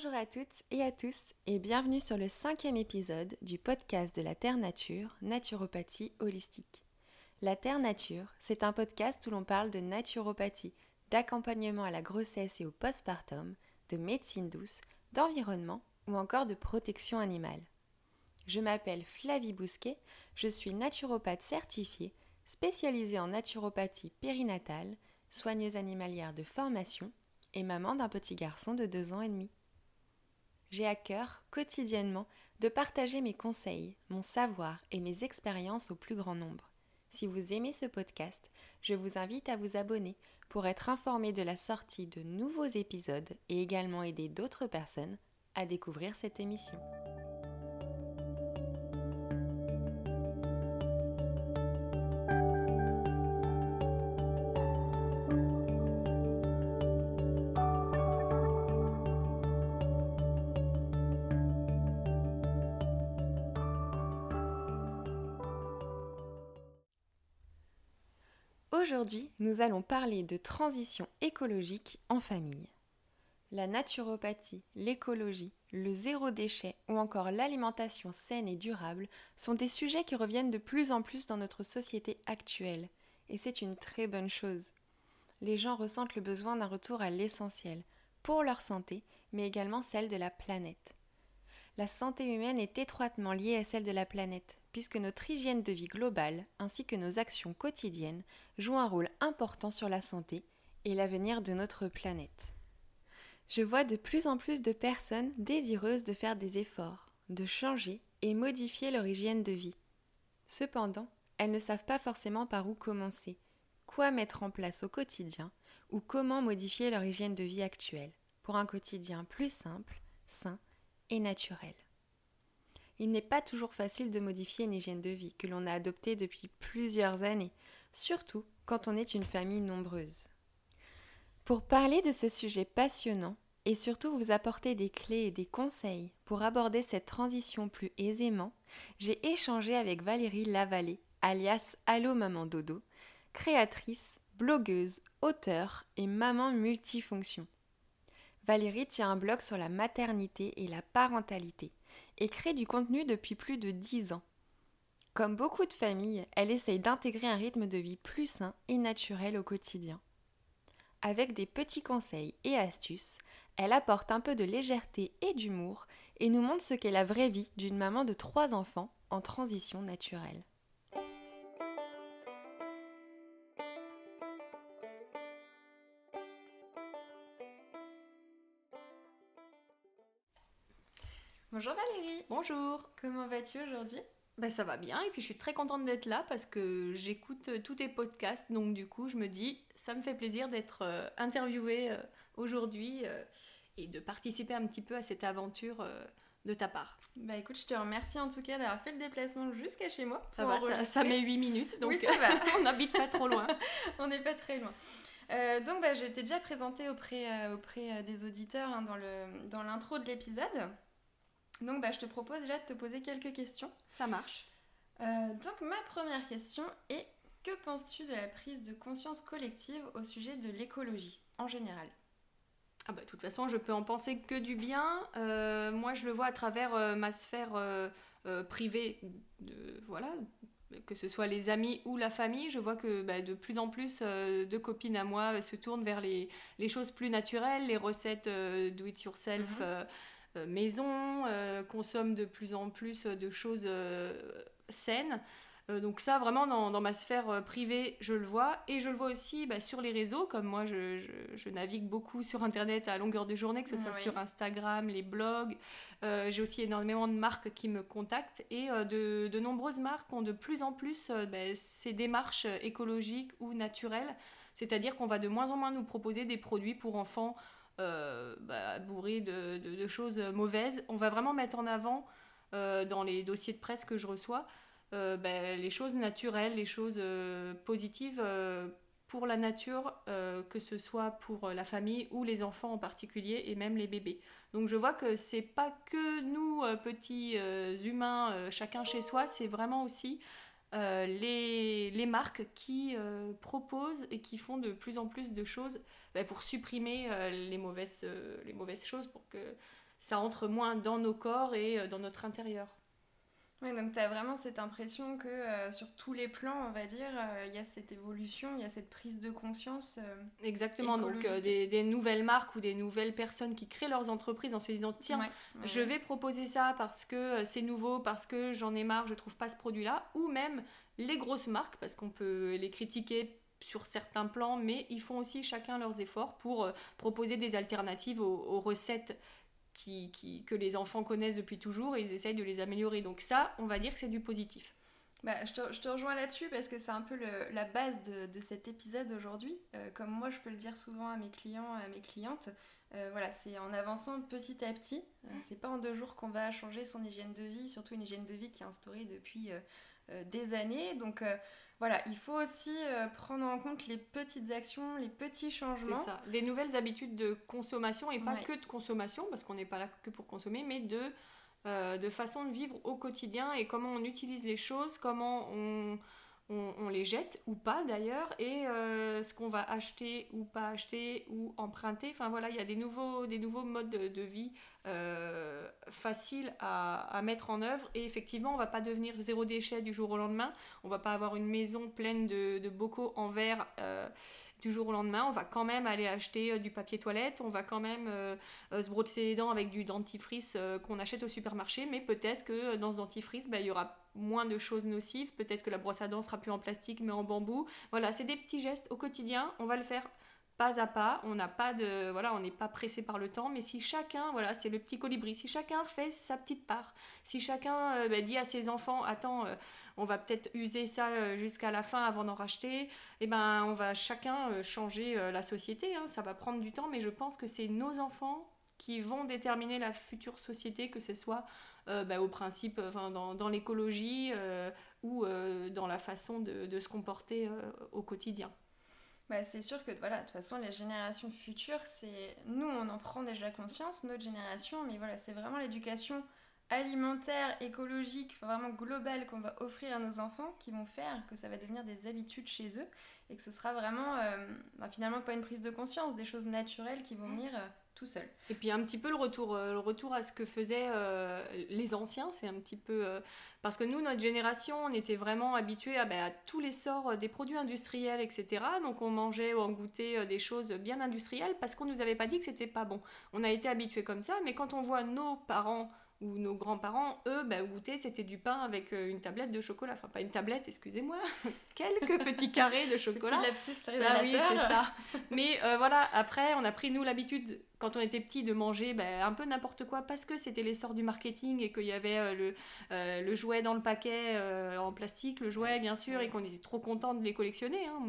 Bonjour à toutes et à tous et bienvenue sur le cinquième épisode du podcast de la Terre Nature, Naturopathie Holistique. La Terre Nature, c'est un podcast où l'on parle de naturopathie, d'accompagnement à la grossesse et au postpartum, de médecine douce, d'environnement ou encore de protection animale. Je m'appelle Flavie Bousquet, je suis naturopathe certifiée, spécialisée en naturopathie périnatale, soigneuse animalière de formation et maman d'un petit garçon de deux ans et demi. J'ai à cœur, quotidiennement, de partager mes conseils, mon savoir et mes expériences au plus grand nombre. Si vous aimez ce podcast, je vous invite à vous abonner pour être informé de la sortie de nouveaux épisodes et également aider d'autres personnes à découvrir cette émission. Aujourd'hui, nous allons parler de transition écologique en famille. La naturopathie, l'écologie, le zéro déchet ou encore l'alimentation saine et durable sont des sujets qui reviennent de plus en plus dans notre société actuelle, et c'est une très bonne chose. Les gens ressentent le besoin d'un retour à l'essentiel, pour leur santé, mais également celle de la planète. La santé humaine est étroitement liée à celle de la planète, puisque notre hygiène de vie globale ainsi que nos actions quotidiennes jouent un rôle important sur la santé et l'avenir de notre planète. Je vois de plus en plus de personnes désireuses de faire des efforts, de changer et modifier leur hygiène de vie. Cependant, elles ne savent pas forcément par où commencer, quoi mettre en place au quotidien ou comment modifier leur hygiène de vie actuelle pour un quotidien plus simple, sain et naturel il n'est pas toujours facile de modifier une hygiène de vie que l'on a adoptée depuis plusieurs années, surtout quand on est une famille nombreuse. Pour parler de ce sujet passionnant et surtout vous apporter des clés et des conseils pour aborder cette transition plus aisément, j'ai échangé avec Valérie Lavallée, alias Allo Maman Dodo, créatrice, blogueuse, auteure et maman multifonction. Valérie tient un blog sur la maternité et la parentalité et crée du contenu depuis plus de 10 ans. Comme beaucoup de familles, elle essaye d'intégrer un rythme de vie plus sain et naturel au quotidien. Avec des petits conseils et astuces, elle apporte un peu de légèreté et d'humour et nous montre ce qu'est la vraie vie d'une maman de trois enfants en transition naturelle. Bonjour Valérie. Bonjour. Comment vas-tu aujourd'hui? Ben, ça va bien et puis je suis très contente d'être là parce que j'écoute euh, tous tes podcasts donc du coup je me dis ça me fait plaisir d'être euh, interviewée euh, aujourd'hui et de participer un petit peu à cette aventure de ta part. Bah écoute, je te remercie en tout cas d'avoir fait le déplacement jusqu'à chez moi. Ça va, ça, met 8 minutes donc oui, ça va. on n'habite pas trop loin. on n'est pas très loin. donc bah, je t'ai déjà présenté auprès, auprès des auditeurs hein, dans l'intro dans de l'épisode. Donc bah, je te propose déjà de te poser quelques questions. Ça marche. Euh, donc ma première question est que penses-tu de la prise de conscience collective au sujet de l'écologie en général? Ah bah, de toute façon, je peux en penser que du bien. Euh, moi, je le vois à travers euh, ma sphère privée, de, voilà, que ce soit les amis ou la famille. Je vois que bah, de plus en plus de copines à moi se tournent vers les, les choses plus naturelles, les recettes do it yourself. Mhm. Maison, euh, consomme de plus en plus de choses euh, saines. donc ça, vraiment, dans, ma sphère privée, je le vois. Et je le vois aussi bah, sur les réseaux, comme moi, je, navigue beaucoup sur Internet à longueur de journée, que ce soit sur Instagram, les blogs. J'ai aussi énormément de marques qui me contactent. Et de, nombreuses marques ont de plus en plus bah, ces démarches écologiques ou naturelles. C'est-à-dire qu'on va de moins en moins nous proposer des produits pour enfants euh, bah, de, choses mauvaises. On va vraiment mettre en avant euh, dans les dossiers de presse que je reçois euh, bah, les choses naturelles, les choses positives pour la nature, que ce soit pour la famille ou les enfants en particulier et même les bébés. Donc je vois que c'est pas que nous petits humains, chacun chez soi, c'est vraiment aussi les, marques qui proposent et qui font de plus en plus de choses bah, pour supprimer euh, les, mauvaises, euh, les mauvaises choses, pour que ça entre moins dans nos corps et dans notre intérieur. Oui, donc tu as vraiment cette impression que euh, sur tous les plans, on va dire, euh, il y a cette évolution, il y a cette prise de conscience. Euh, Exactement, donc des, des, nouvelles marques ou des nouvelles personnes qui créent leurs entreprises en se disant tiens, je vais proposer ça parce que c'est nouveau, parce que j'en ai marre, je trouve pas ce produit-là, ou même les grosses marques, parce qu'on peut les critiquer sur certains plans, mais ils font aussi chacun leurs efforts pour proposer des alternatives aux recettes qui, que les enfants connaissent depuis toujours et ils essayent de les améliorer. Donc ça, on va dire que c'est du positif. Bah, je, te, je, te, rejoins là-dessus parce que c'est un peu le, la base de, de cet épisode aujourd'hui. Euh, comme moi, je peux le dire souvent à mes clients, à mes clientes, euh, voilà, c'est en avançant petit à petit. Euh, c'est pas en deux jours qu'on va changer son hygiène de vie, surtout une hygiène de vie qui est instaurée depuis des années. Donc voilà, il faut aussi euh, prendre en compte les petites actions, les petits changements. C'est ça, des nouvelles habitudes de consommation et pas que de consommation, parce qu'on n'est pas là que pour consommer, mais de, euh, de façon de vivre au quotidien et comment on utilise les choses, comment on, on, les jette ou pas d'ailleurs, et euh, ce qu'on va acheter ou pas acheter ou emprunter. Enfin voilà, il y a des nouveaux, des nouveaux modes de, vie euh, faciles à, mettre en œuvre. Et effectivement, on va pas devenir zéro déchet du jour au lendemain. On va pas avoir une maison pleine de, de bocaux en verre. Euh, du jour au lendemain, on va quand même aller acheter euh, du papier toilette, on va quand même euh, euh, se brosser les dents avec du dentifrice qu'on achète au supermarché, mais peut-être que dans ce dentifrice, bah, il y aura moins de choses nocives, peut-être que la brosse à dents sera plus en plastique mais en bambou. Voilà, c'est des petits gestes au quotidien, on va le faire pas à pas, on n'a pas de voilà, on n'est pas pressé par le temps, mais si chacun, voilà, c'est le petit colibri, si chacun fait sa petite part, si chacun bah, dit à ses enfants, attends, on va peut-être user ça euh, jusqu'à la fin avant d'en racheter, et eh ben on va chacun euh, changer euh, la société, hein. ça va prendre du temps, mais je pense que c'est nos enfants qui vont déterminer la future société, que ce soit bah, au principe dans, l'écologie ou dans la façon de, se comporter au quotidien. Bah, c'est sûr que voilà, de toute façon, les générations futures, c'est nous, on en prend déjà conscience, notre génération, mais voilà, c'est vraiment l'éducation alimentaire, écologique, vraiment global qu'on va offrir à nos enfants qui vont faire que ça va devenir des habitudes chez eux et que ce sera vraiment euh, bah, finalement pas une prise de conscience, des choses naturelles qui vont venir euh, tout seul. Et puis un petit peu le retour, euh, le retour à ce que faisaient les anciens, c'est un petit peu... parce que nous, notre génération, on était vraiment habitués à, bah, à tous les sorts des produits industriels, etc. Donc on mangeait ou on goûtait des choses bien industrielles parce qu'on nous avait pas dit que c'était pas bon. On a été habitués comme ça, mais quand on voit nos parents où nos grands-parents, eux, bah, goûtaient, c'était du pain avec euh, une tablette de chocolat. Enfin, pas une tablette, excusez-moi, quelques petits carrés de chocolat. Petit lapsus ça, oui, c'est ça. Mais euh, voilà, après, on a pris, nous, l'habitude quand on était petit de manger ben, un peu n'importe quoi parce que c'était l'essor du marketing et qu'il y avait euh, le, euh, le, jouet dans le paquet euh, en plastique, le jouet bien sûr, et qu'on était trop content de les collectionner. Hein.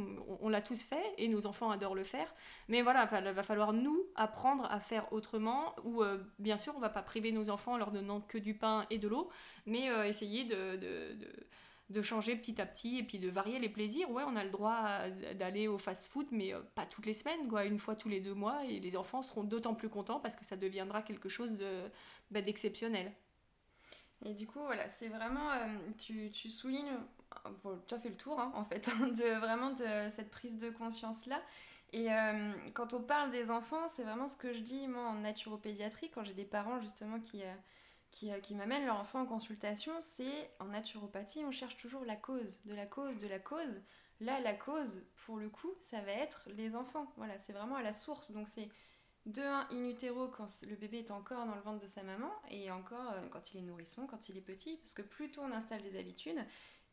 On, l'a tous fait et nos enfants adorent le faire. Mais voilà, il va falloir nous apprendre à faire autrement ou bien sûr on va pas priver nos enfants en leur donnant que du pain et de l'eau, mais essayer de, de de changer petit à petit et puis de varier les plaisirs. Ouais, on a le droit d'aller au fast-food, mais euh, pas toutes les semaines, quoi, une fois tous les deux mois, et les enfants seront d'autant plus contents parce que ça deviendra quelque chose de bah, d'exceptionnel. Et du coup, voilà, c'est vraiment, euh, tu, tu, soulignes, tu as fait le tour hein, en fait, hein, de vraiment de cette prise de conscience-là. Et euh, quand on parle des enfants, c'est vraiment ce que je dis moi en naturopédiatrie, quand j'ai des parents justement qui, qui m'amènent leur enfant en consultation, c'est en naturopathie, on cherche toujours la cause, de la cause, de la cause. Là, la cause, pour le coup, ça va être les enfants. Voilà, c'est vraiment à la source. Donc c'est de un in utero quand le bébé est encore dans le ventre de sa maman et encore euh, quand il est nourrisson, quand il est petit, parce que plus tôt on installe des habitudes,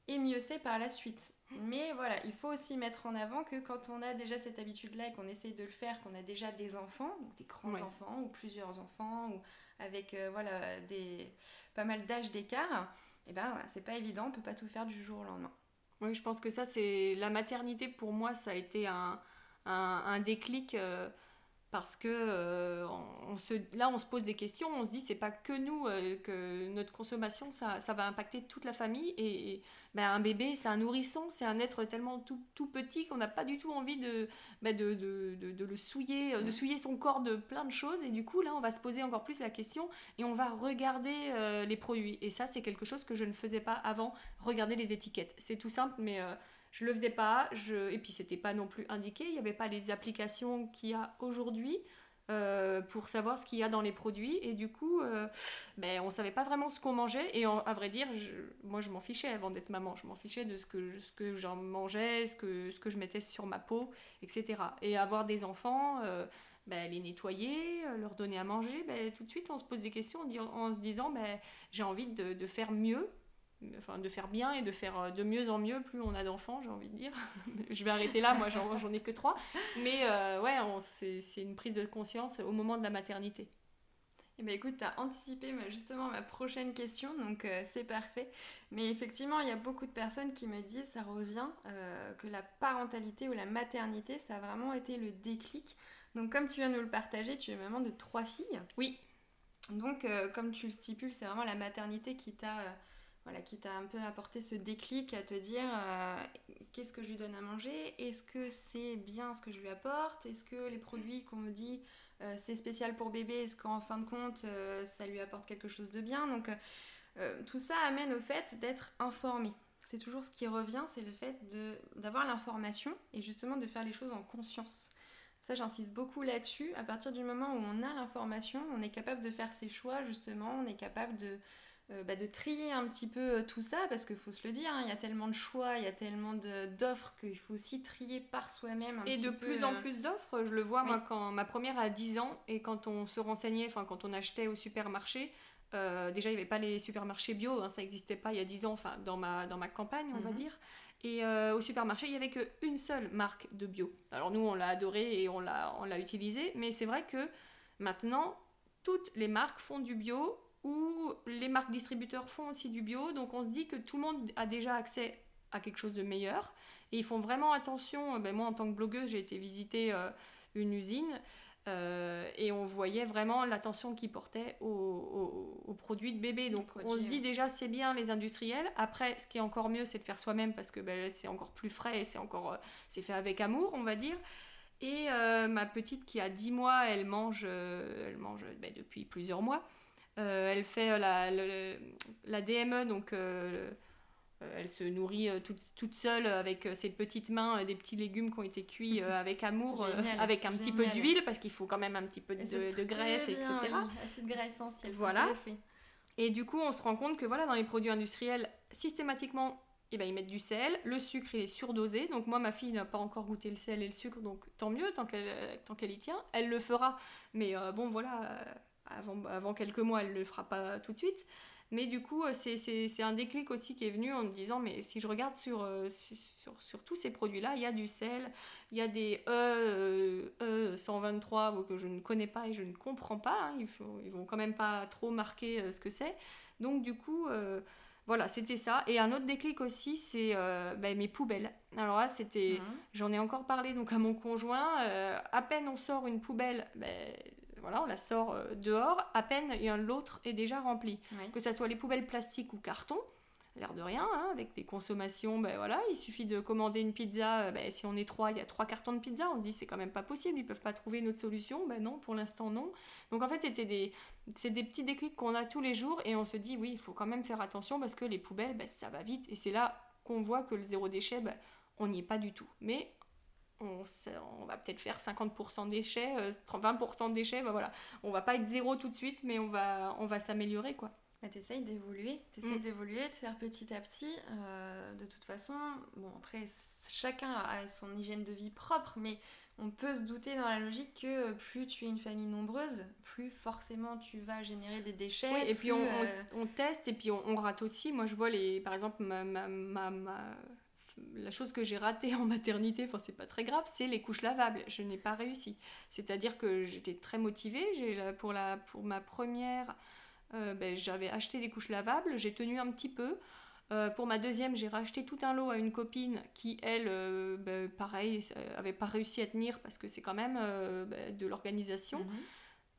et mieux c'est par la suite. Mais voilà, il faut aussi mettre en avant que quand on a déjà cette habitude-là et qu'on essaye de le faire, qu'on a déjà des enfants, des grands enfants ou plusieurs enfants, ou avec euh, voilà, des, pas mal d'âge d'écart, et eh ben c'est pas évident, on peut pas tout faire du jour au lendemain. Oui, je pense que ça, c'est la maternité pour moi, ça a été un, un, déclic. Euh, parce que euh, on se, là on se pose des questions, on se dit c'est pas que nous euh, que notre consommation ça, ça, va impacter toute la famille. Et, ben, un bébé c'est un nourrisson, c'est un être tellement tout, tout petit qu'on n'a pas du tout envie de, ben, de, de, de, le souiller, euh, de souiller son corps de plein de choses. Et du coup là on va se poser encore plus la question et on va regarder les produits. Et ça c'est quelque chose que je ne faisais pas avant, regarder les étiquettes. C'est tout simple mais je le faisais pas, je... et puis c'était pas non plus indiqué, il n'y avait pas les applications qu'il y a aujourd'hui. euh, pour savoir ce qu'il y a dans les produits. Et du coup, euh, ben, on savait pas vraiment ce qu'on mangeait. Et à vrai dire, moi, je m'en fichais avant d'être maman. Je m'en fichais de ce que, ce que j'en mangeais, ce que, ce que je mettais sur ma peau, etc. Et avoir des enfants, euh, ben, les nettoyer, leur donner à manger, ben, tout de suite, on se pose des questions en, se disant, ben, j'ai envie de faire mieux enfin de faire bien et de faire euh, de mieux en mieux plus on a d'enfants j'ai envie de dire je vais arrêter là moi j'en ai que trois mais euh, ouais c'est une prise de conscience au moment de la maternité eh ben écoute, tu as anticipé justement ma prochaine question, donc euh, c'est parfait. Mais effectivement, il y a beaucoup de personnes qui me disent, ça revient, que la parentalité ou la maternité, ça a vraiment été le déclic. Donc comme tu viens de nous le partager, tu es maman de trois filles. Oui. Donc comme tu le stipules, c'est vraiment la maternité qui t'a voilà, qui t'a un peu apporté ce déclic à te dire euh, qu'est-ce que je lui donne à manger? Est-ce que c'est bien ce que je lui apporte? Est-ce que les produits qu'on me dit euh, c'est spécial pour bébé, est-ce qu'en fin de compte euh, ça lui apporte quelque chose de bien? Donc tout ça amène au fait d'être informé. C'est toujours ce qui revient, c'est le fait d'avoir l'information et justement de faire les choses en conscience. Ça, j'insiste beaucoup là-dessus. À partir du moment où on a l'information, on est capable de faire ses choix, justement, on est capable de, euh, bah, de trier un petit peu euh, tout ça, parce qu'il faut se le dire, hein, il y a tellement de choix, il y a tellement d'offres qu'il faut aussi trier par soi-même. Et de plus en euh, plus d'offres, je le vois moi quand ma première a 10 ans et quand on se renseignait, enfin quand on achetait au supermarché, déjà il n'y avait pas les supermarchés bio, hein, ça n'existait pas il y a 10 ans, enfin dans ma, dans ma campagne on va mhm. dire. Et au supermarché, il n'y avait qu'une seule marque de bio. Alors nous, on l'a adoré et on l'a utilisé, mais c'est vrai que maintenant, toutes les marques font du bio où les marques distributeurs font aussi du bio. Donc on se dit que tout le monde a déjà accès à quelque chose de meilleur. Et ils font vraiment attention. Ben moi, en tant que blogueuse, j'ai été visiter euh, une usine. Euh, et on voyait vraiment l'attention qu'ils portaient aux, produits de bébé. Donc on se dit déjà c'est bien les industriels. Après, ce qui est encore mieux, c'est de faire soi-même parce que ben, c'est encore plus frais et c'est encore euh, c'est fait avec amour, on va dire. Et ma petite qui a 10 mois, elle mange, elle mange ben, depuis plusieurs mois. Euh, elle fait euh, la, la DME, donc euh, elle se nourrit toute, seule avec ses petites mains des petits légumes qui ont été cuits avec amour, avec un petit peu d'huile, parce qu'il faut quand même un petit peu de, de graisse, etc. Acide gras essentiel. Voilà. Et du coup, on se rend compte que voilà, dans les produits industriels, systématiquement, eh ben, ils mettent du sel, le sucre est surdosé. Donc moi, ma fille n'a pas encore goûté le sel et le sucre, donc tant mieux, tant qu'elle tant qu'elle y tient. Elle le fera, mais bon, voilà, avant, quelques mois, elle ne le fera pas tout de suite. Mais du coup, euh, c'est un déclic aussi qui est venu en me disant, mais si je regarde sur, euh, sur, sur, tous ces produits-là, il y a du sel, il y a des E, e 123 que je ne connais pas et je ne comprends pas. Hein. ils, ils vont quand même pas trop marquer euh, ce que c'est. Donc du coup, voilà, c'était ça. Et un autre déclic aussi, c'est ben, mes poubelles. Alors là, c'était, mmh. j'en ai encore parlé donc à mon conjoint. à peine on sort une poubelle, ben, voilà, on la sort euh, dehors, à peine l'autre est déjà rempli. Que ce soit les poubelles plastiques ou carton, l'air de rien, hein, avec des consommations, ben voilà, il suffit de commander une pizza, euh, ben, si on est trois, il y a trois cartons de pizza, on se dit c'est quand même pas possible, ils peuvent pas trouver une autre solution, ben non, pour l'instant non. Donc en fait c'était des, c'est des petits déclics qu'on a tous les jours et on se dit oui, il faut quand même faire attention parce que les poubelles, ben, ça va vite et c'est là qu'on voit que le zéro déchet, ben, on n'y est pas du tout. Mais on, va peut-être faire 50% déchets, 20% euh, déchets, bah voilà. On va pas être zéro tout de suite, mais on va, on va s'améliorer, quoi. Bah, t'essayes d'évoluer, t'essayes mm. d'évoluer, de faire petit à petit. Euh, de toute façon, bon, après, chacun a son hygiène de vie propre, mais on peut se douter dans la logique que plus tu es une famille nombreuse, plus forcément tu vas générer des déchets. Oui, et puis on, euh, on, teste, et puis on, rate aussi. Moi, je vois, les, par exemple, ma, ma, ma la chose que j'ai ratée en maternité, enfin c'est pas très grave, c'est les couches lavables. Je n'ai pas réussi. C'est-à-dire que j'étais très motivée. Pour, la, pour ma première, euh, ben, j'avais acheté des couches lavables, j'ai tenu un petit peu. Euh, pour ma deuxième, j'ai racheté tout un lot à une copine qui, elle, euh, ben, pareil, avait pas réussi à tenir parce que c'est quand même ben, de l'organisation. Mhm.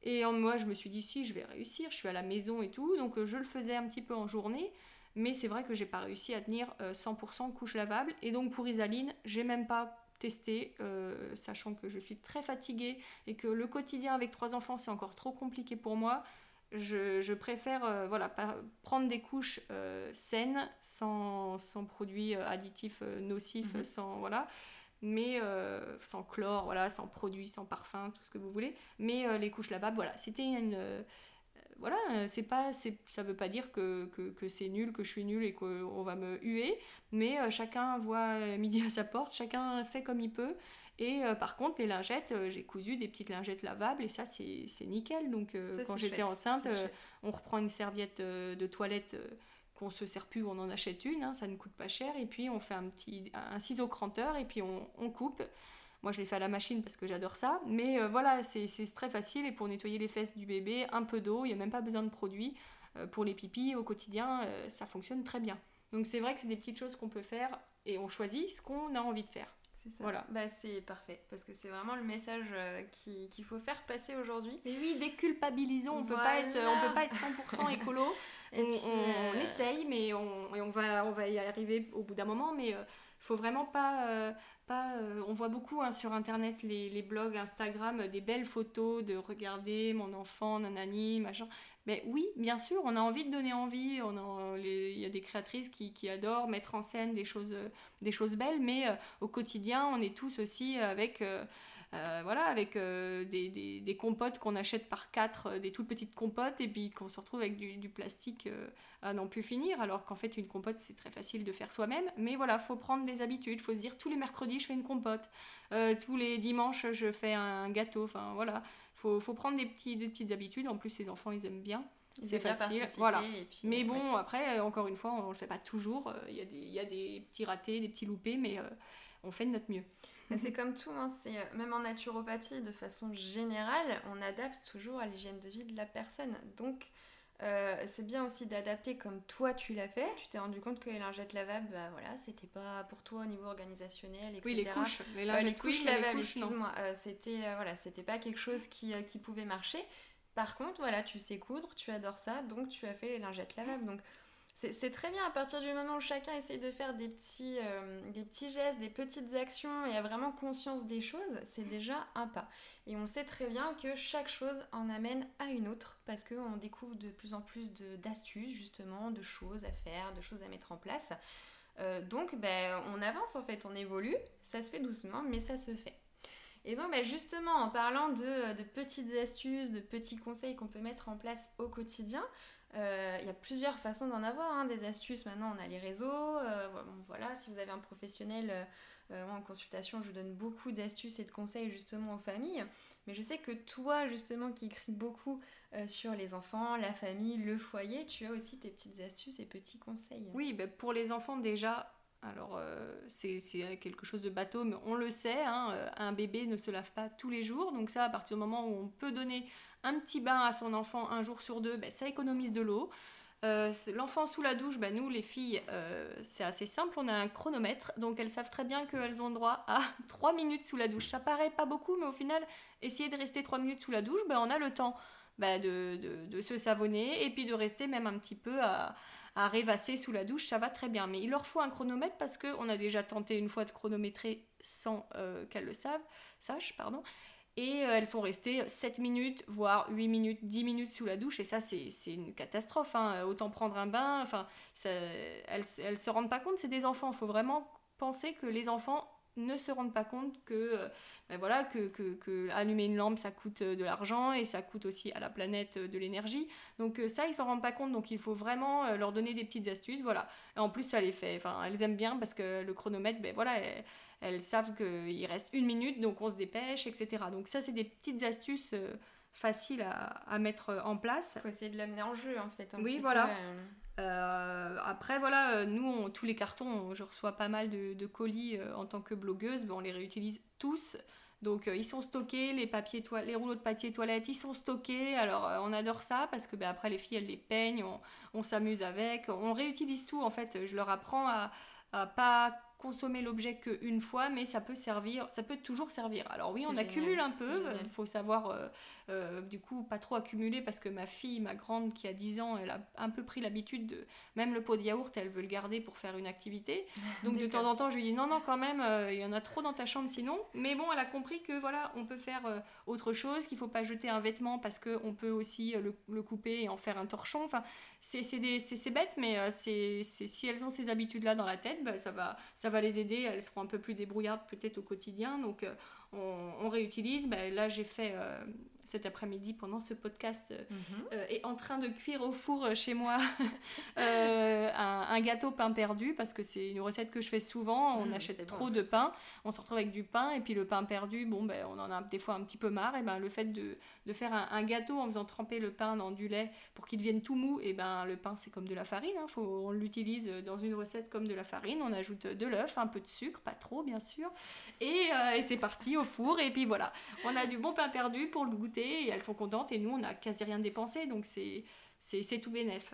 Et moi, je me suis dit, si, je vais réussir, je suis à la maison et tout. Donc, je le faisais un petit peu en journée. Mais c'est vrai que j'ai pas réussi à tenir 100% euh, couche lavable. Et donc pour Isaline, j'ai même pas testé, euh, sachant que je suis très fatiguée et que le quotidien avec trois enfants c'est encore trop compliqué pour moi. Je, préfère euh, voilà, prendre des couches saines, sans, sans, produits additifs nocifs, mhm. sans voilà, mais sans chlore, voilà, sans produit, sans parfum, tout ce que vous voulez. Mais les couches lavables, voilà, c'était une voilà, c'est pas, ça veut pas dire que, que, c'est nul, que je suis nulle et qu'on va me huer, mais chacun voit midi à sa porte, chacun fait comme il peut. Et euh, par contre, les lingettes, euh, j'ai cousu des petites lingettes lavables et ça, c'est nickel. Donc, euh, quand j'étais enceinte, on reprend une serviette de toilette qu'on se sert plus, on en achète une, hein, ça ne coûte pas cher. Et puis, on fait un petit un ciseau cranteur et puis on, on coupe. Moi, je l'ai fait à la machine parce que j'adore ça. Mais voilà, c'est très facile. Et pour nettoyer les fesses du bébé, un peu d'eau, il n'y a même pas besoin de produits. pour les pipis au quotidien, ça fonctionne très bien. Donc, c'est vrai que c'est des petites choses qu'on peut faire et on choisit ce qu'on a envie de faire. Voilà. Bah, c'est parfait, parce que c'est vraiment le message euh, qu'il faut faire passer aujourd'hui. Mais oui, déculpabilisons, on peut pas être, on peut pas être 100% écolo. on, euh, essaye, mais on, on, va, on va y arriver au bout d'un moment, mais euh, faut vraiment pas... pas on voit beaucoup hein, sur internet les, les, blogs Instagram des belles photos de regarder mon enfant nanani machin oui, bien sûr, on a envie de donner envie. Il y a des créatrices qui, adorent mettre en scène des choses, des choses belles, mais euh, au quotidien, on est tous aussi avec, euh, euh, voilà, avec des, compotes qu'on achète par quatre, des toutes petites compotes, et puis qu'on se retrouve avec du, plastique à n'en plus finir, alors qu'en fait, une compote, c'est très facile de faire soi-même. Mais voilà, faut prendre des habitudes. faut se dire, tous les mercredis, je fais une compote. tous les dimanches, je fais un gâteau. Enfin, voilà faut, faut prendre des, petits, des petites habitudes. En plus, les enfants, ils aiment bien. C'est facile. Voilà. mais bon, après, encore une fois, on ne le fait pas toujours. Il y, a des, y a des petits ratés, des petits loupés, mais euh, on fait de notre mieux. C'est comme tout, hein, euh, même en naturopathie, de façon générale, on adapte toujours à l'hygiène de vie de la personne. Donc, euh, c'est bien aussi d'adapter comme toi tu l'as fait. Tu t'es rendu compte que les lingettes lavables, bah voilà, c'était pas pour toi au niveau organisationnel, etc. Oui, les couches, les, euh, les couches lavables, excuse-moi, euh, c'était voilà, c'était pas quelque chose qui, qui, pouvait marcher. Par contre, voilà, tu sais coudre, tu adores ça, donc tu as fait les lingettes lavables. Donc c'est très bien à partir du moment où chacun essaye de faire des petits, des petits gestes, des petites actions et a vraiment conscience des choses, c'est déjà un pas. Et on sait très bien que chaque chose en amène à une autre parce qu'on découvre de plus en plus d'astuces justement, de choses à faire, de choses à mettre en place. Euh, donc ben, on avance en fait, on évolue, ça se fait doucement mais ça se fait. Et donc ben, justement en parlant de, petites astuces, de petits conseils qu'on peut mettre en place au quotidien, euh, il y a plusieurs façons d'en avoir, hein. des astuces. Maintenant, on a les réseaux. Euh, voilà, si vous avez un professionnel euh, en consultation, je donne beaucoup d'astuces et de conseils justement aux familles. Mais je sais que toi, justement, qui écris beaucoup euh, sur les enfants, la famille, le foyer, tu as aussi tes petites astuces et petits conseils. Oui, ben, pour les enfants déjà, alors euh, c'est quelque chose de bateau, mais on le sait, hein, un bébé ne se lave pas tous les jours. Donc ça, à partir du moment où on peut donner un petit bain à son enfant un jour sur deux, ben, ça économise de l'eau. Euh, l'enfant sous la douche, bah nous les filles, euh, c'est assez simple, on a un chronomètre, donc elles savent très bien qu'elles ont droit à 3 minutes sous la douche. Ça paraît pas beaucoup, mais au final, essayer de rester 3 minutes sous la douche, bah, on a le temps bah, de, de, se savonner et puis de rester même un petit peu à, à rêvasser sous la douche, ça va très bien. Mais il leur faut un chronomètre parce qu'on a déjà tenté une fois de chronométrer sans euh, qu'elles le savent, sachent, pardon. Et euh, elles sont restées 7 minutes, voire 8 minutes, 10 minutes sous la douche. Et ça, c'est une catastrophe. Hein. Autant prendre un bain. Enfin, elles ne se rendent pas compte, c'est des enfants. Il faut vraiment penser que les enfants ne se rendent pas compte que, euh, ben voilà, que, que, allumer une lampe, ça coûte euh, de l'argent et ça coûte aussi à la planète de l'énergie. Donc ça, ils s'en rendent pas compte. Donc il faut vraiment leur donner des petites astuces. Voilà. Et en plus, ça les fait. Enfin, elles aiment bien parce que le chronomètre, ben voilà elles savent qu'il reste une minute, donc on se dépêche, etc. Donc ça, c'est des petites astuces euh, faciles à, mettre en place. Il faut essayer de l'amener en jeu, en fait. oui, voilà. Euh. Euh, après, voilà, nous, tous les cartons, je reçois pas mal de, colis en tant que blogueuse, on les réutilise tous. Donc ils sont stockés, les, papiers les rouleaux de papier toilette, ils sont stockés. Alors on adore ça parce que ben, après les filles, elles les peignent, on, s'amuse avec, on réutilise tout en fait. Je leur apprends à, à pas consommer l'objet qu'une fois, mais ça peut servir, ça peut toujours servir. Alors oui, on accumule un peu, il faut savoir euh, euh, du coup pas trop accumuler parce que ma fille, ma grande qui a 10 ans, elle a un peu pris l'habitude de, même le pot de yaourt, elle veut le garder pour faire une activité. Donc de temps en temps, je lui dis non, non, quand même, euh, il y en a trop dans ta chambre sinon. Mais bon, elle a compris que voilà, on peut faire autre chose, qu'il faut pas jeter un vêtement parce qu'on peut aussi le, le, couper et en faire un torchon. Enfin, c'est bête, mais euh, c'est si elles ont ces habitudes-là dans la tête, bah, ça, va, ça va les aider. Elles seront un peu plus débrouillardes peut-être au quotidien. Donc, euh, on, réutilise. Bah, là, j'ai fait euh, cet après-midi pendant ce podcast euh, mhm. euh, est en train de cuire au four euh, chez moi un, gâteau pain perdu parce que c'est une recette que je fais souvent. On mhm, achète trop de pain, on se retrouve avec du pain et puis le pain perdu, bon ben on en a des fois un petit peu marre. Et ben le fait de, de faire un, gâteau en faisant tremper le pain dans du lait pour qu'il devienne tout mou, et ben le pain c'est comme de la farine. Hein, faut, on l'utilise dans une recette comme de la farine. On ajoute de l'œuf, un peu de sucre, pas trop bien sûr, et, et c'est parti au four. Et puis voilà, on a du bon pain perdu pour le goûter et elles sont contentes et nous on n'a quasi rien dépensé donc c'est c'est tout bénef.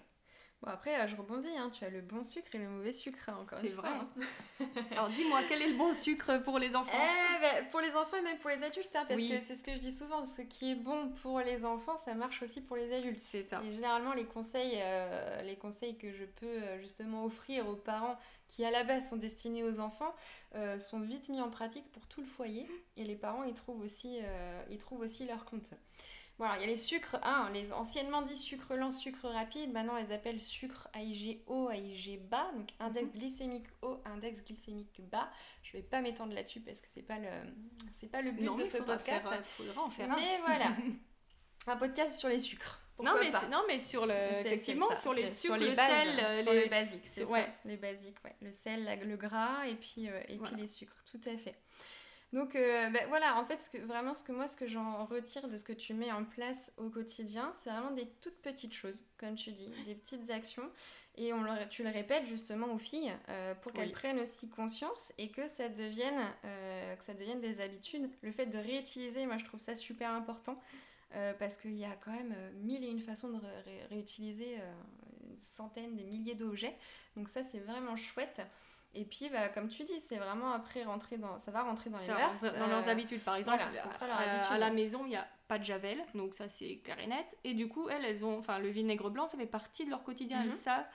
Bon après euh, je rebondis, hein, tu as le bon sucre et le mauvais sucre hein, encore. C'est vrai. Hein. Alors dis-moi quel est le bon sucre pour les enfants? Eh, ben, Pour les enfants et même pour les adultes parce que c'est ce que je dis souvent, ce qui est bon pour les enfants ça marche aussi pour les adultes. C'est ça. Et généralement les conseils, euh, les conseils que je peux euh, justement offrir aux parents qui à la base sont destinés aux enfants, sont vite mis en pratique pour tout le foyer et les parents y trouvent aussi, ils trouvent aussi leur compte. Voilà, il y a les sucres, hein, les anciennement dit sucre lent, sucre rapide, maintenant on les appelle sucre AIG haut, AIG bas, donc index mhm. glycémique haut, index glycémique bas. Je vais pas m'étendre là-dessus parce que c'est pas le c'est pas le but de ce podcast. faudra en faire mais voilà, un podcast sur les sucres. non mais, non mais sur le effectivement sur les sucres, le sel, euh, sur les, basiques, ouais. les basiques, ouais. le sel, le gras et puis euh, et puis les sucres, tout à fait. Donc euh, ben voilà, en fait, ce que, vraiment, ce que moi, ce que j'en retire de ce que tu mets en place au quotidien, c'est vraiment des toutes petites choses, comme tu dis, des petites actions. Et on tu le répètes justement aux filles euh, pour qu'elles prennent aussi conscience et que ça, devienne, euh, que ça devienne des habitudes. Le fait de réutiliser, moi, je trouve ça super important. parce qu'il y a quand même mille et une façons de réutiliser une centaine, des milliers d'objets. Donc ça, c'est vraiment chouette. Et puis, bah, comme tu dis, c'est vraiment après rentrer dans, ça va rentrer dans les mœurs. Dans leurs euh, habitudes, par exemple. à, la maison, il n'y a pas de javel, donc ça c'est clair et net. Et du coup, elles, elles ont, enfin, le vinaigre blanc, ça fait partie de leur quotidien. Elles mhm. savent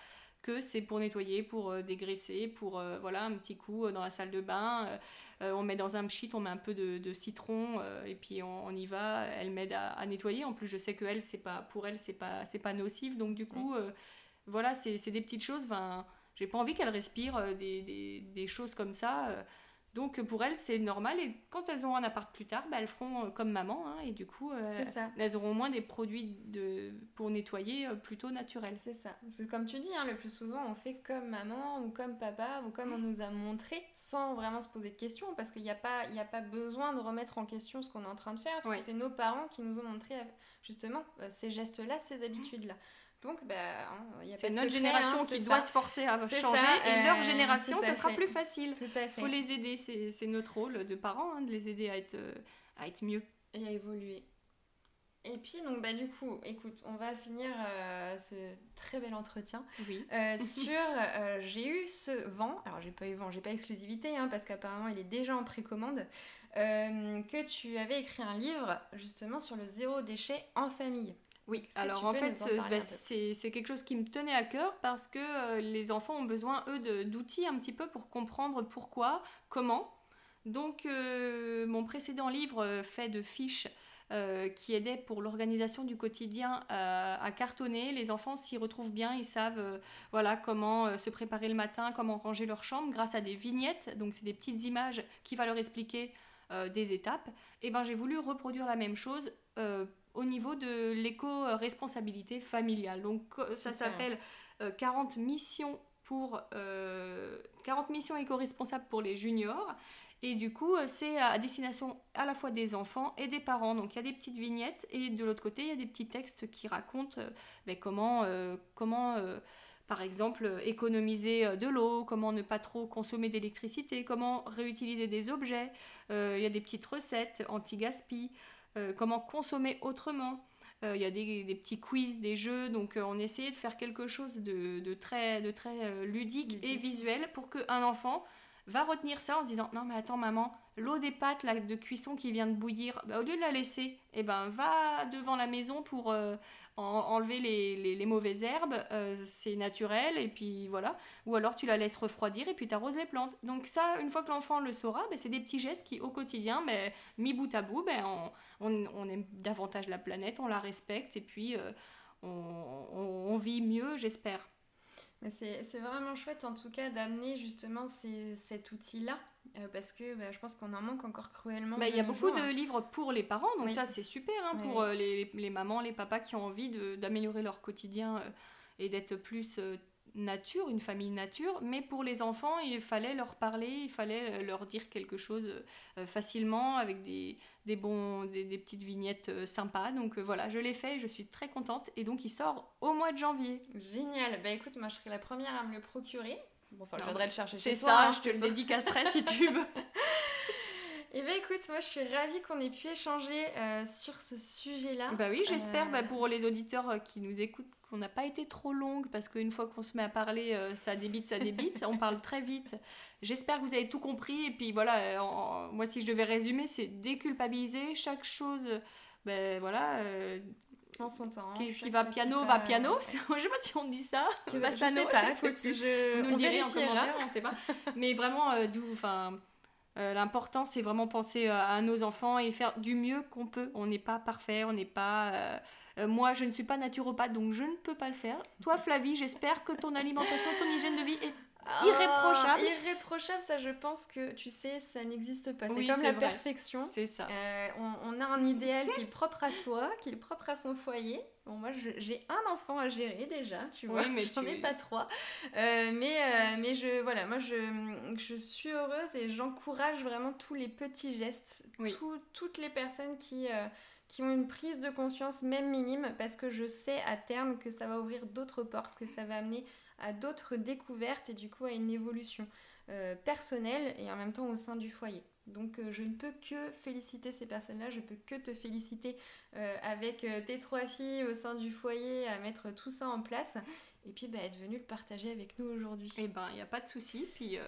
que c'est pour nettoyer, pour euh, dégraisser, pour euh, voilà un petit coup dans la salle de bain. on met dans un pchit, on met un peu de, citron et puis on, y va. Elle m'aide à, nettoyer. En plus, je sais que elle, c'est pas pour elle, c'est pas c'est pas nocif. Donc du coup, voilà, c'est des petites choses. Enfin j'ai pas envie qu'elles respirent euh, des, des, des, choses comme ça. Euh. Donc pour elles, c'est normal. Et quand elles auront un appart plus tard, bah, elles feront euh, comme maman. Hein, et du coup, elles auront au moins des produits de, pour nettoyer plutôt naturels. C'est ça. C'est comme tu dis, hein, le plus souvent, on fait comme maman ou comme papa ou comme on nous a montré sans vraiment se poser de questions. Parce qu'il n'y a, pas, a pas besoin de remettre en question ce qu'on est en train de faire. Parce que c'est nos parents qui nous ont montré justement ces gestes-là, ces habitudes-là. Donc, bah, hein, y a c'est notre génération hein, qui doit se forcer à changer et leur euh, génération, ça sera plus facile. Tout à fait. faut les aider, c'est, notre rôle de parents, hein, de les aider à être, euh, à être mieux. Et à évoluer. Et puis, donc, bah, du coup, écoute, on va finir euh, ce très bel entretien oui. sur j'ai eu ce vent, alors j'ai pas eu vent, j'ai pas exclusivité, parce qu'apparemment il est déjà en précommande, que tu avais écrit un livre justement sur le zéro déchet en famille. Oui, alors en fait, bah, c'est quelque chose qui me tenait à cœur parce que euh, les enfants ont besoin, eux, d'outils un petit peu pour comprendre pourquoi, comment. Donc, euh, mon précédent livre euh, fait de fiches qui aidaient pour l'organisation du quotidien à cartonner. Les enfants s'y retrouvent bien, ils savent voilà, comment se préparer le matin, comment ranger leur chambre grâce à des vignettes. Donc, c'est des petites images qui vont leur expliquer des étapes. Et ben, j'ai voulu reproduire la même chose au niveau de l'éco-responsabilité familiale. Donc ça s'appelle 40 euh, missions pour 40 euh, missions éco-responsables pour les juniors. Et du coup, euh, c'est à destination à la fois des enfants et des parents. Donc il y a des petites vignettes et de l'autre côté, il y a des petits textes qui racontent ben, comment, comment par exemple, économiser de l'eau, comment ne pas trop consommer d'électricité, comment réutiliser des objets. il y a des petites recettes anti-gaspi. Euh, comment consommer autrement. Euh, il y a des, petits quiz, des jeux, donc euh, on essayait de faire quelque chose de, très, de très ludique, et visuel pour qu'un enfant va retenir ça en se disant non mais attends maman l'eau des pâtes là, de cuisson qui vient de bouillir bah, au lieu de la laisser eh ben va devant la maison pour enlever les, mauvaises herbes, euh, c'est naturel, et puis voilà. Ou alors tu la laisses refroidir et puis tu arroses les plantes. Donc ça, une fois que l'enfant le saura, ben, c'est des petits gestes qui, au quotidien, ben, mis bout à bout, ben, on, aime davantage la planète, on la respecte, et puis euh, on, vit mieux, j'espère. C'est vraiment chouette en tout cas d'amener justement cet outil-là euh, parce que bah, je pense qu'on en manque encore cruellement. Bah, il y a beaucoup de livres pour les parents, donc ça c'est super hein, pour euh, les, les, mamans, les papas qui ont envie d'améliorer leur quotidien euh, et d'être plus nature, une famille nature, mais pour les enfants, il fallait leur parler, il fallait leur dire quelque chose facilement avec des, des, bons, des, petites vignettes sympas. Donc voilà, je l'ai fait, je suis très contente et donc il sort au mois de janvier. Génial, bah écoute, moi je serai la première à me le procurer. Bon, enfin, je voudrais le chercher C'est ça, hein, je te le dédicacerai si tu veux. Eh bien écoute, moi je suis ravie qu'on ait pu échanger euh, sur ce sujet-là. Bah oui, j'espère bah, euh, pour les auditeurs euh, qui nous écoutent qu'on n'a pas été trop longue parce qu'une fois qu'on se met à parler, ça débite, ça débite, on parle très vite. J'espère que vous avez tout compris et puis voilà, moi si je devais résumer, c'est déculpabiliser chaque chose, ben voilà, en son temps. Qui, va piano, va piano. je sais pas si on dit ça. Que va piano, je sais pas. je... Vous nous le direz en commentaire, on sait pas. Mais vraiment, euh, d'où, enfin, euh, l'important, c'est vraiment penser euh, à nos enfants et faire du mieux qu'on peut. On n'est pas parfait, on n'est pas. moi, je ne suis pas naturopathe, donc je ne peux pas le faire. Toi, Flavie, j'espère que ton alimentation, ton hygiène de vie est ah, irréprochable. irréprochable, ça je pense que tu sais, ça n'existe pas. C'est comme la perfection. C'est ça. Euh, on, a un idéal qui est propre à soi, qui est propre à son foyer. Bon, moi j'ai un enfant à gérer déjà, tu vois, mais j'en ai pas trois. Euh, mais, euh, mais je, voilà, moi je, je suis heureuse et j'encourage vraiment tous les petits gestes, toutes les personnes qui qui ont une prise de conscience même minime parce que je sais à terme que ça va ouvrir d'autres portes, que ça va amener à d'autres découvertes et du coup à une évolution euh, personnelle et en même temps au sein du foyer. Donc euh, je ne peux que féliciter ces personnes-là, je peux que te féliciter euh, avec tes trois filles au sein du foyer à mettre tout ça en place et puis bah, être venu le partager avec nous aujourd'hui. Eh ben, il n'y a pas de souci. Puis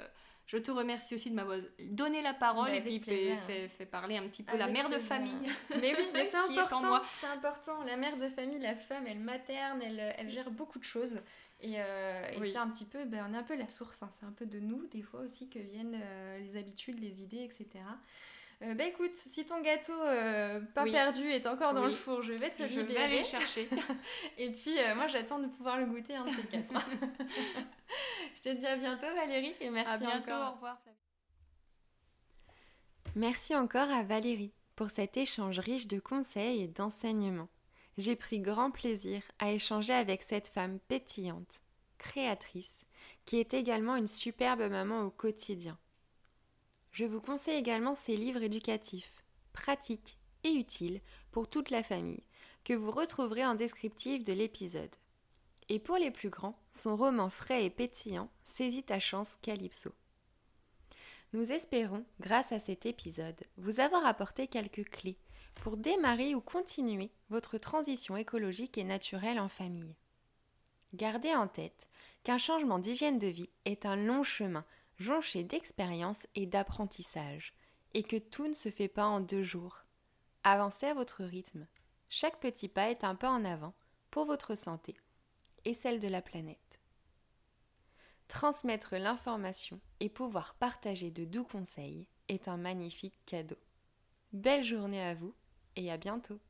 je te remercie aussi de m'avoir donné la parole bah, et puis fait, fait, parler un petit peu la mère de famille. Mais oui, mais c'est important. C'est important. La mère de famille, la femme, elle materne, elle, elle gère beaucoup de choses. Et, euh, c'est un petit peu, ben, on est un peu la source. Hein. C'est un peu de nous, des fois aussi, que viennent euh, les habitudes, les idées, etc. Euh, bah écoute, si ton gâteau pas perdu est encore dans le four, je vais te je vais aller chercher. et puis moi j'attends de pouvoir le goûter un de ces quatre. je te dis à bientôt Valérie et merci encore. Au revoir. Merci encore à Valérie pour cet échange riche de conseils et d'enseignements. J'ai pris grand plaisir à échanger avec cette femme pétillante, créatrice, qui est également une superbe maman au quotidien. Je vous conseille également ses livres éducatifs, pratiques et utiles pour toute la famille, que vous retrouverez en descriptif de l'épisode. Et pour les plus grands, son roman frais et pétillant, Saisis ta chance Calypso. Nous espérons, grâce à cet épisode, vous avoir apporté quelques clés pour démarrer ou continuer votre transition écologique et naturelle en famille. Gardez en tête qu'un changement d'hygiène de vie est un long chemin jonché d'expérience et d'apprentissage, et que tout ne se fait pas en deux jours. Avancez à votre rythme. Chaque petit pas est un pas en avant pour votre santé et celle de la planète. Transmettre l'information et pouvoir partager de doux conseils est un magnifique cadeau. Belle journée à vous et à bientôt